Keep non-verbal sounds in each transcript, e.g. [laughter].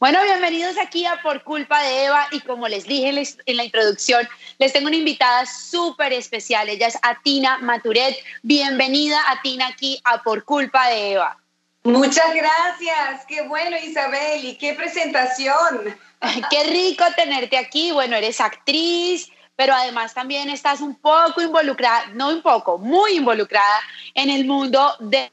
Bueno, bienvenidos aquí a Por Culpa de Eva y como les dije en la introducción, les tengo una invitada súper especial. Ella es Atina Maturet. Bienvenida Atina aquí a Por Culpa de Eva. Muchas gracias. Qué bueno Isabel y qué presentación. Qué rico tenerte aquí. Bueno, eres actriz, pero además también estás un poco involucrada, no un poco, muy involucrada en el mundo de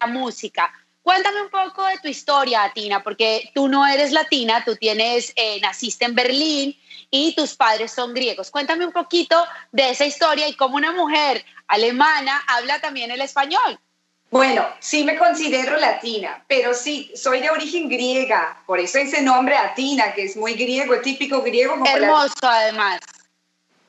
la música. Cuéntame un poco de tu historia, Tina, porque tú no eres latina, tú tienes, eh, naciste en Berlín y tus padres son griegos. Cuéntame un poquito de esa historia y cómo una mujer alemana habla también el español. Bueno, sí me considero latina, pero sí, soy de origen griega, por eso ese nombre Atina, que es muy griego, típico griego. Hermoso además.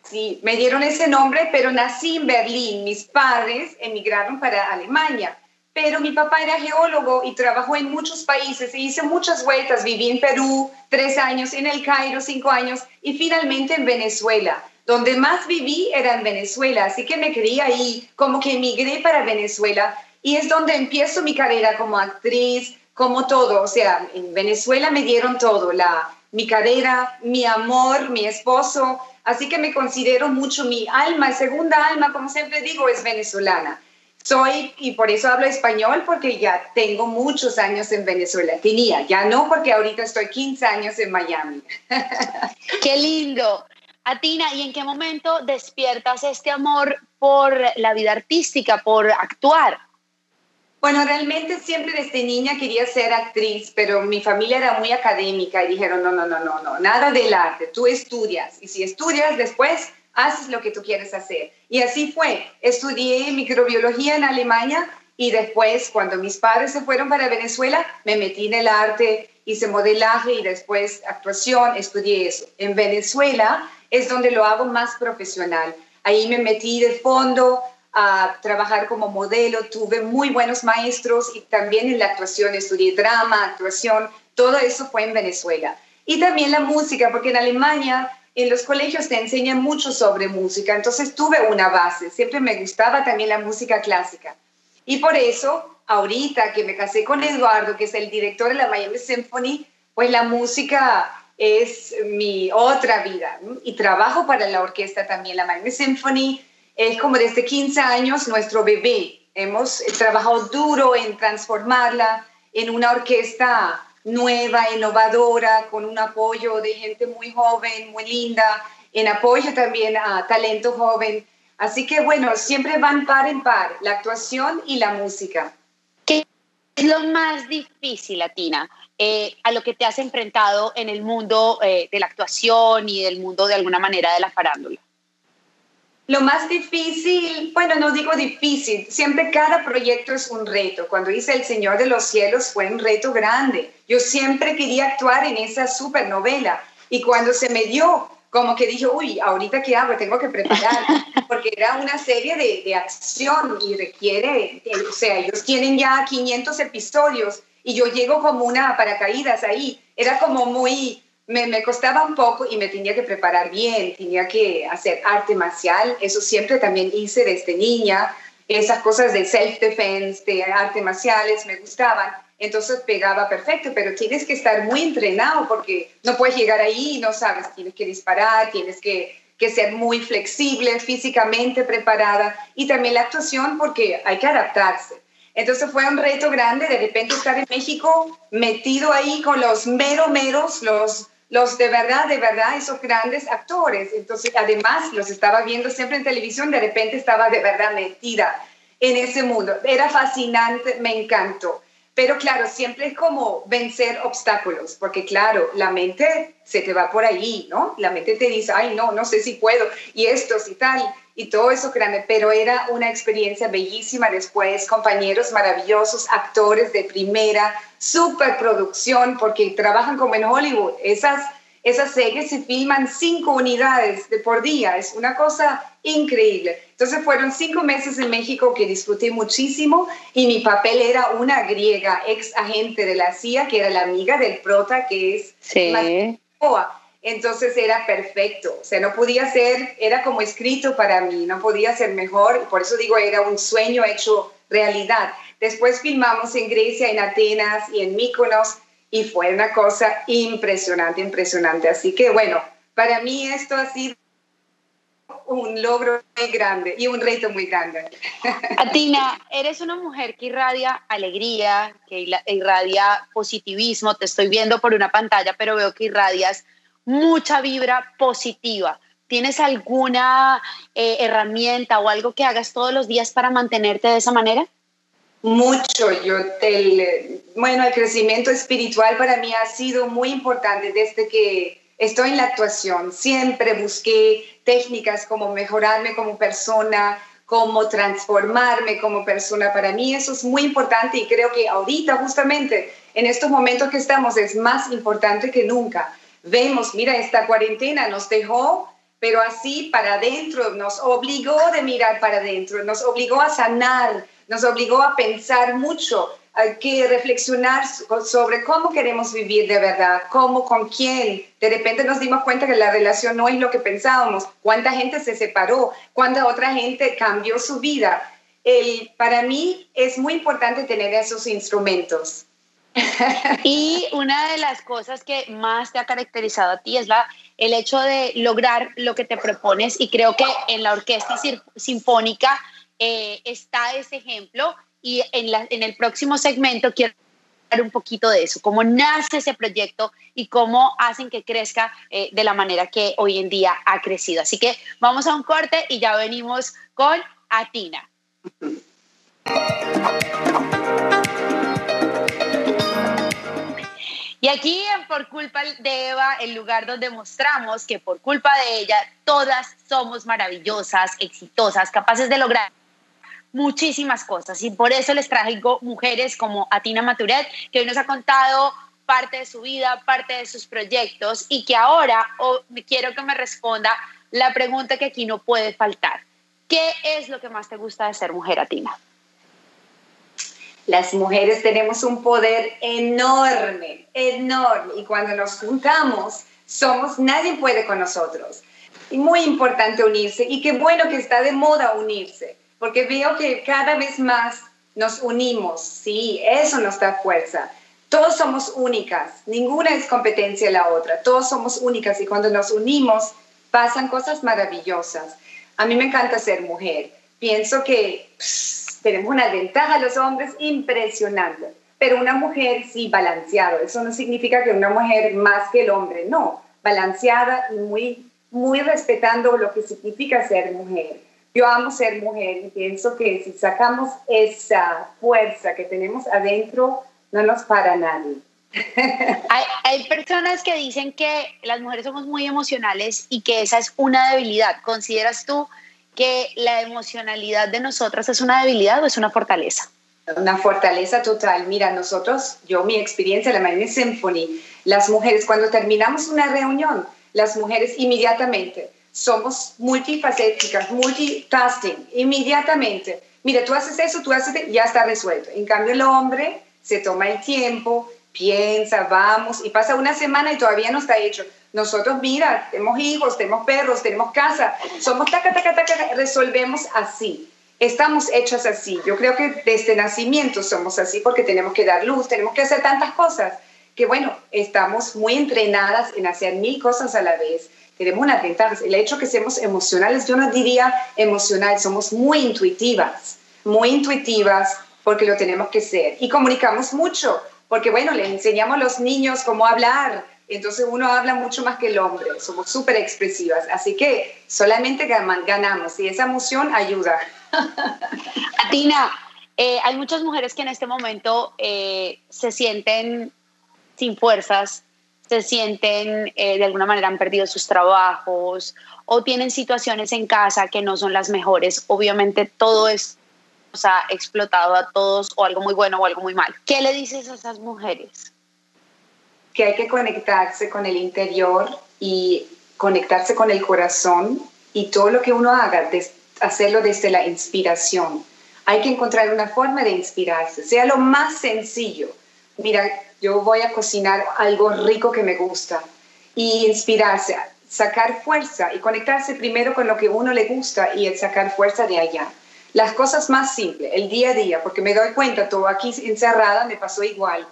Sí, me dieron ese nombre, pero nací en Berlín. Mis padres emigraron para Alemania pero mi papá era geólogo y trabajó en muchos países e hice muchas vueltas. Viví en Perú tres años, en el Cairo cinco años y finalmente en Venezuela. Donde más viví era en Venezuela, así que me quería ahí, como que emigré para Venezuela y es donde empiezo mi carrera como actriz, como todo. O sea, en Venezuela me dieron todo, la, mi carrera, mi amor, mi esposo, así que me considero mucho mi alma, segunda alma, como siempre digo, es venezolana. Soy, y por eso hablo español, porque ya tengo muchos años en Venezuela. Tenía, ya no, porque ahorita estoy 15 años en Miami. [laughs] Qué lindo. Atina, ¿y en qué momento despiertas este amor por la vida artística, por actuar? Bueno, realmente siempre desde niña quería ser actriz, pero mi familia era muy académica y dijeron, no, no, no, no, no, nada del arte, tú estudias. Y si estudias después, haces lo que tú quieres hacer. Y así fue. Estudié microbiología en Alemania y después, cuando mis padres se fueron para Venezuela, me metí en el arte, hice modelaje y después actuación, estudié eso. En Venezuela es donde lo hago más profesional. Ahí me metí de fondo a trabajar como modelo, tuve muy buenos maestros y también en la actuación estudié drama, actuación, todo eso fue en Venezuela. Y también la música, porque en Alemania en los colegios te enseñan mucho sobre música, entonces tuve una base, siempre me gustaba también la música clásica. Y por eso, ahorita que me casé con Eduardo, que es el director de la Miami Symphony, pues la música es mi otra vida. Y trabajo para la orquesta también, la Miami Symphony. Es como desde 15 años nuestro bebé. Hemos trabajado duro en transformarla en una orquesta nueva, innovadora, con un apoyo de gente muy joven, muy linda, en apoyo también a talento joven. Así que bueno, siempre van par en par, la actuación y la música. ¿Qué es lo más difícil, Latina, eh, a lo que te has enfrentado en el mundo eh, de la actuación y del mundo de alguna manera de la farándula? Lo más difícil, bueno, no digo difícil, siempre cada proyecto es un reto. Cuando hice El Señor de los Cielos fue un reto grande. Yo siempre quería actuar en esa supernovela y cuando se me dio, como que dije, uy, ahorita qué hago, tengo que preparar, [laughs] porque era una serie de, de acción y requiere, o sea, ellos tienen ya 500 episodios y yo llego como una paracaídas ahí. Era como muy me, costaba un poco y me tenía que preparar bien, tenía que hacer arte marcial, eso siempre también hice desde niña, esas cosas de self-defense, de arte marciales, me gustaban, entonces pegaba perfecto, pero tienes que estar muy entrenado porque no puedes llegar ahí y no sabes, tienes que disparar, tienes que, que ser muy flexible, físicamente preparada y también la actuación porque hay que adaptarse. Entonces fue un reto grande de repente estar en México metido ahí con los mero meros, los los de verdad, de verdad, esos grandes actores. Entonces, además, los estaba viendo siempre en televisión, de repente estaba de verdad metida en ese mundo. Era fascinante, me encantó. Pero claro, siempre es como vencer obstáculos, porque claro, la mente se te va por ahí, ¿no? La mente te dice, ay, no, no sé si puedo, y esto, y tal, y todo eso grande, pero era una experiencia bellísima después, compañeros maravillosos, actores de primera, superproducción, porque trabajan como en Hollywood, esas, esas series se filman cinco unidades de por día, es una cosa increíble. Entonces fueron cinco meses en México que disfruté muchísimo y mi papel era una griega, ex agente de la CIA, que era la amiga del prota, que es... Sí. Entonces era perfecto, o sea, no podía ser, era como escrito para mí, no podía ser mejor, y por eso digo, era un sueño hecho realidad. Después filmamos en Grecia, en Atenas y en Mykonos, y fue una cosa impresionante, impresionante. Así que bueno, para mí esto ha sido un logro muy grande y un reto muy grande. [laughs] Atina, eres una mujer que irradia alegría, que irradia positivismo. Te estoy viendo por una pantalla, pero veo que irradias mucha vibra positiva. ¿Tienes alguna eh, herramienta o algo que hagas todos los días para mantenerte de esa manera? Mucho. Yo, el, bueno, el crecimiento espiritual para mí ha sido muy importante desde que estoy en la actuación. Siempre busqué técnicas como mejorarme como persona, cómo transformarme como persona. Para mí eso es muy importante y creo que ahorita justamente en estos momentos que estamos es más importante que nunca. Vemos, mira, esta cuarentena nos dejó, pero así para adentro, nos obligó de mirar para adentro, nos obligó a sanar, nos obligó a pensar mucho, hay que reflexionar sobre cómo queremos vivir de verdad, cómo, con quién. De repente nos dimos cuenta que la relación no es lo que pensábamos, cuánta gente se separó, cuánta otra gente cambió su vida. El, para mí es muy importante tener esos instrumentos. [laughs] Y una de las cosas que más te ha caracterizado a ti es la, el hecho de lograr lo que te propones y creo que en la orquesta sinfónica eh, está ese ejemplo y en, la, en el próximo segmento quiero hablar un poquito de eso, cómo nace ese proyecto y cómo hacen que crezca eh, de la manera que hoy en día ha crecido. Así que vamos a un corte y ya venimos con Atina. [laughs] Y aquí Por culpa de Eva, el lugar donde mostramos que por culpa de ella todas somos maravillosas, exitosas, capaces de lograr muchísimas cosas y por eso les traigo mujeres como Atina Maturet, que hoy nos ha contado parte de su vida, parte de sus proyectos y que ahora quiero que me responda la pregunta que aquí no puede faltar. ¿Qué es lo que más te gusta de ser mujer, Atina? Las mujeres tenemos un poder enorme, enorme. Y cuando nos juntamos somos, nadie puede con nosotros. Y muy importante unirse. Y qué bueno que está de moda unirse porque veo que cada vez más nos unimos, sí, eso nos da fuerza. Todos somos únicas, ninguna es competencia de la otra, todos somos únicas. Y cuando nos unimos pasan cosas maravillosas. A mí me encanta ser mujer, pienso que tenemos una ventaja los hombres impresionante, pero una mujer sí balanceado, eso no significa que una mujer más que el hombre, no, balanceada y muy, muy respetando lo que significa ser mujer yo amo ser mujer y pienso que si sacamos esa fuerza que tenemos adentro, no nos para nadie. [laughs] hay, hay, personas que dicen que las mujeres somos muy emocionales y que esa es una debilidad. ¿Consideras tú que la emocionalidad de nosotras es una debilidad o es una fortaleza? Una fortaleza total. Mira, nosotros, yo mi experiencia, la Marine Symphony, las mujeres, cuando terminamos una reunión, las mujeres inmediatamente somos multifacéticas, multitasking, inmediatamente. Mira, tú haces eso, tú haces, ya está resuelto. En cambio, el hombre se toma el tiempo, piensa, vamos, y pasa una semana y todavía no está hecho. Nosotros, mira, tenemos hijos, tenemos perros, tenemos casa, somos taca, taca, taca, resolvemos así. Estamos hechos así. Yo creo que desde nacimiento somos así porque tenemos que dar luz, tenemos que hacer tantas cosas que, bueno, estamos muy entrenadas en hacer mil cosas a la vez tenemos una ventaja. El hecho que seamos emocionales, yo no diría emocional, somos muy intuitivas, muy intuitivas porque lo tenemos que ser. Y comunicamos mucho, porque bueno, le enseñamos a los niños cómo hablar, entonces uno habla mucho más que el hombre, somos súper expresivas, así que solamente ganamos y esa emoción ayuda. [laughs] Atina, eh, hay muchas mujeres que en este momento eh, se sienten sin fuerzas, se sienten eh, de alguna manera han perdido sus trabajos o tienen situaciones en casa que no son las mejores. Obviamente todo es nos ha explotado a todos o algo muy bueno o algo muy mal. ¿Qué le dices a esas mujeres? Que hay que conectarse con el interior y conectarse con el corazón y todo lo que uno haga, hacerlo desde la inspiración. Hay que encontrar una forma de inspirarse, sea lo más sencillo. Mira, yo voy a cocinar algo rico que me gusta y inspirarse, sacar fuerza y conectarse primero con lo que uno le gusta y sacar fuerza de allá. Las cosas más simples, el día a día, porque me doy cuenta, todo aquí encerrada me pasó igual.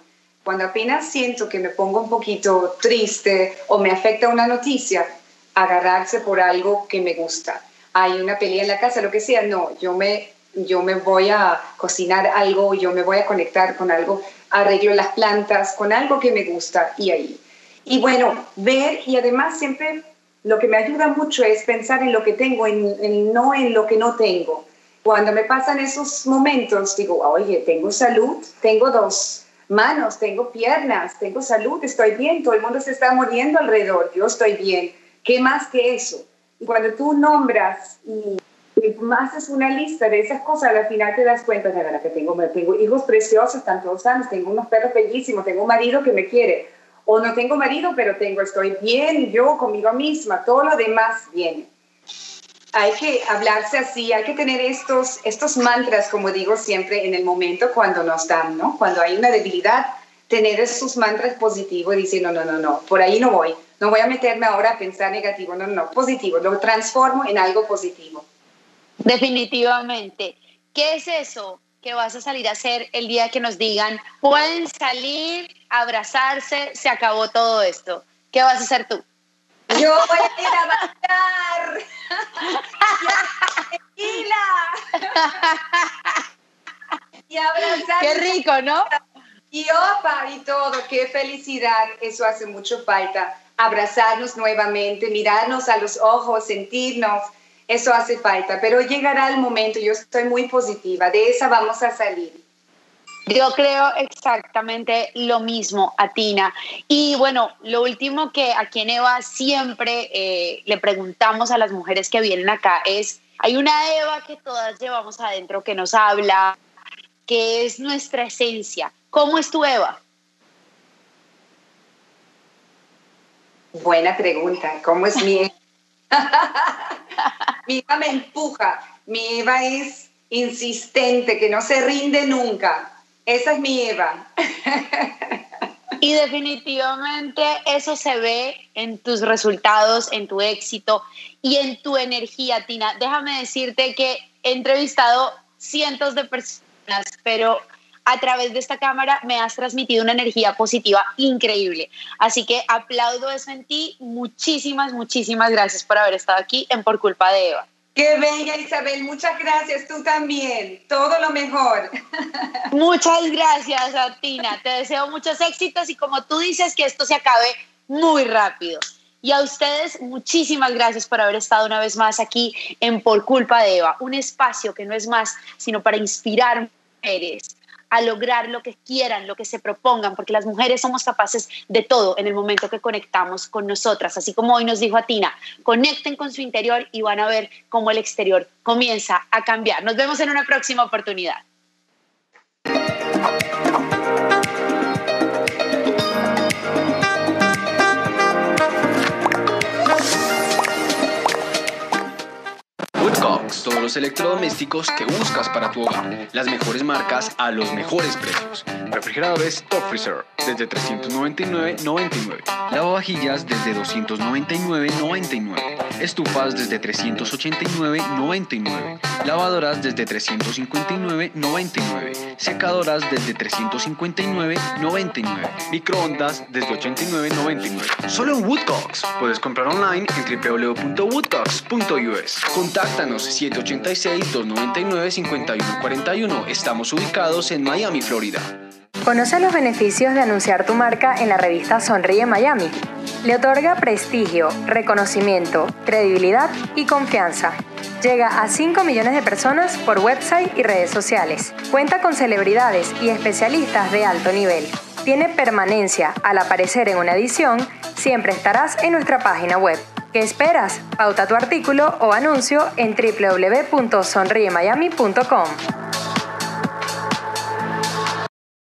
Cuando apenas siento que me pongo un poquito triste o me afecta una noticia, agarrarse por algo que me gusta. Hay una pelea en la casa, lo que sea, no, yo me, yo me voy a cocinar algo, yo me voy a conectar con algo, arreglo las plantas, con algo que me gusta y ahí. Y bueno, ver y además siempre lo que me ayuda mucho es pensar en lo que tengo, en, no en lo que no tengo. Cuando me pasan esos momentos, digo, oye, tengo salud, tengo dos manos, tengo piernas, tengo salud, estoy bien, todo el mundo se está muriendo alrededor, yo estoy bien. ¿Qué más que eso? Y cuando tú nombras y, haces una lista de esas cosas, al final te das cuenta de verdad que tengo, tengo hijos preciosos, están todos sanos, tengo unos perros bellísimos, tengo un marido que me quiere, o no tengo marido, pero tengo, estoy bien yo conmigo misma, todo lo demás viene. Hay que hablarse así, hay que tener estos, estos mantras, como digo siempre, en el momento cuando nos dan, ¿no? Cuando hay una debilidad, tener esos mantras positivos y decir, no, no, no, no, por ahí no voy, no voy a meterme ahora a pensar negativo, no, no, no, positivo, lo transformo en algo positivo. Definitivamente. ¿Qué es eso que vas a salir a hacer el día que nos digan, pueden salir, abrazarse, se acabó todo esto? ¿Qué vas a hacer tú? Yo voy a ir a bailar. Y abrazar. Qué rico, ¿no? Y opa, y todo, qué felicidad. Eso hace mucho falta. Abrazarnos nuevamente, mirarnos a los ojos, sentirnos eso hace falta, pero llegará el momento, yo estoy muy positiva, de esa vamos a salir. Yo creo exactamente lo mismo, Atina. Y bueno, lo último que aquí en Eva siempre eh, le preguntamos a las mujeres que vienen acá es, hay una Eva que todas llevamos adentro que nos habla, que es nuestra esencia. ¿Cómo es tu Eva? Buena pregunta. ¿Cómo es mi [laughs] mi Eva me empuja, mi Eva es insistente, que no se rinde nunca. Esa es mi Eva. Y definitivamente eso se ve en tus resultados, en tu éxito y en tu energía, Tina. Déjame decirte que he entrevistado cientos de personas, pero a través de esta cámara me has transmitido una energía positiva increíble. Así que aplaudo eso en ti. Muchísimas, muchísimas gracias por haber estado aquí en Por Culpa de Eva. Qué bella Isabel, muchas gracias, tú también, todo lo mejor. [laughs] Muchas gracias, Tina, te deseo muchos éxitos y como tú dices, que esto se acabe muy rápido. Y a ustedes, muchísimas gracias por haber estado una vez más aquí en Por Culpa de Eva, un espacio que no es más sino para inspirar mujeres a lograr lo que quieran, lo que se propongan, porque las mujeres somos capaces de todo en el momento que conectamos con nosotras. Así como hoy nos dijo Atina, conecten con su interior y van a ver cómo el exterior comienza a cambiar. Nos vemos en una próxima oportunidad. Todos los electrodomésticos que buscas para tu hogar. Las mejores marcas a los mejores precios. Refrigeradores Top Freezer desde 399.99. Lavavajillas desde 299.99. Estufas desde 389.99. Lavadoras desde 359.99. Secadoras desde 359.99. Microondas desde 89.99. Solo en Woodcocks. Puedes comprar online en www.woodcocks.us. Contáctanos 786-299-5141. Estamos ubicados en Miami, Florida. Conoce los beneficios de anunciar tu marca en la revista Sonríe Miami. Le otorga prestigio, reconocimiento, credibilidad y confianza. Llega a 5 millones de personas por website y redes sociales. Cuenta con celebridades y especialistas de alto nivel. Tiene permanencia. Al aparecer en una edición, siempre estarás en nuestra página web. ¿Qué esperas? Pauta tu artículo o anuncio en www.sonriemiami.com.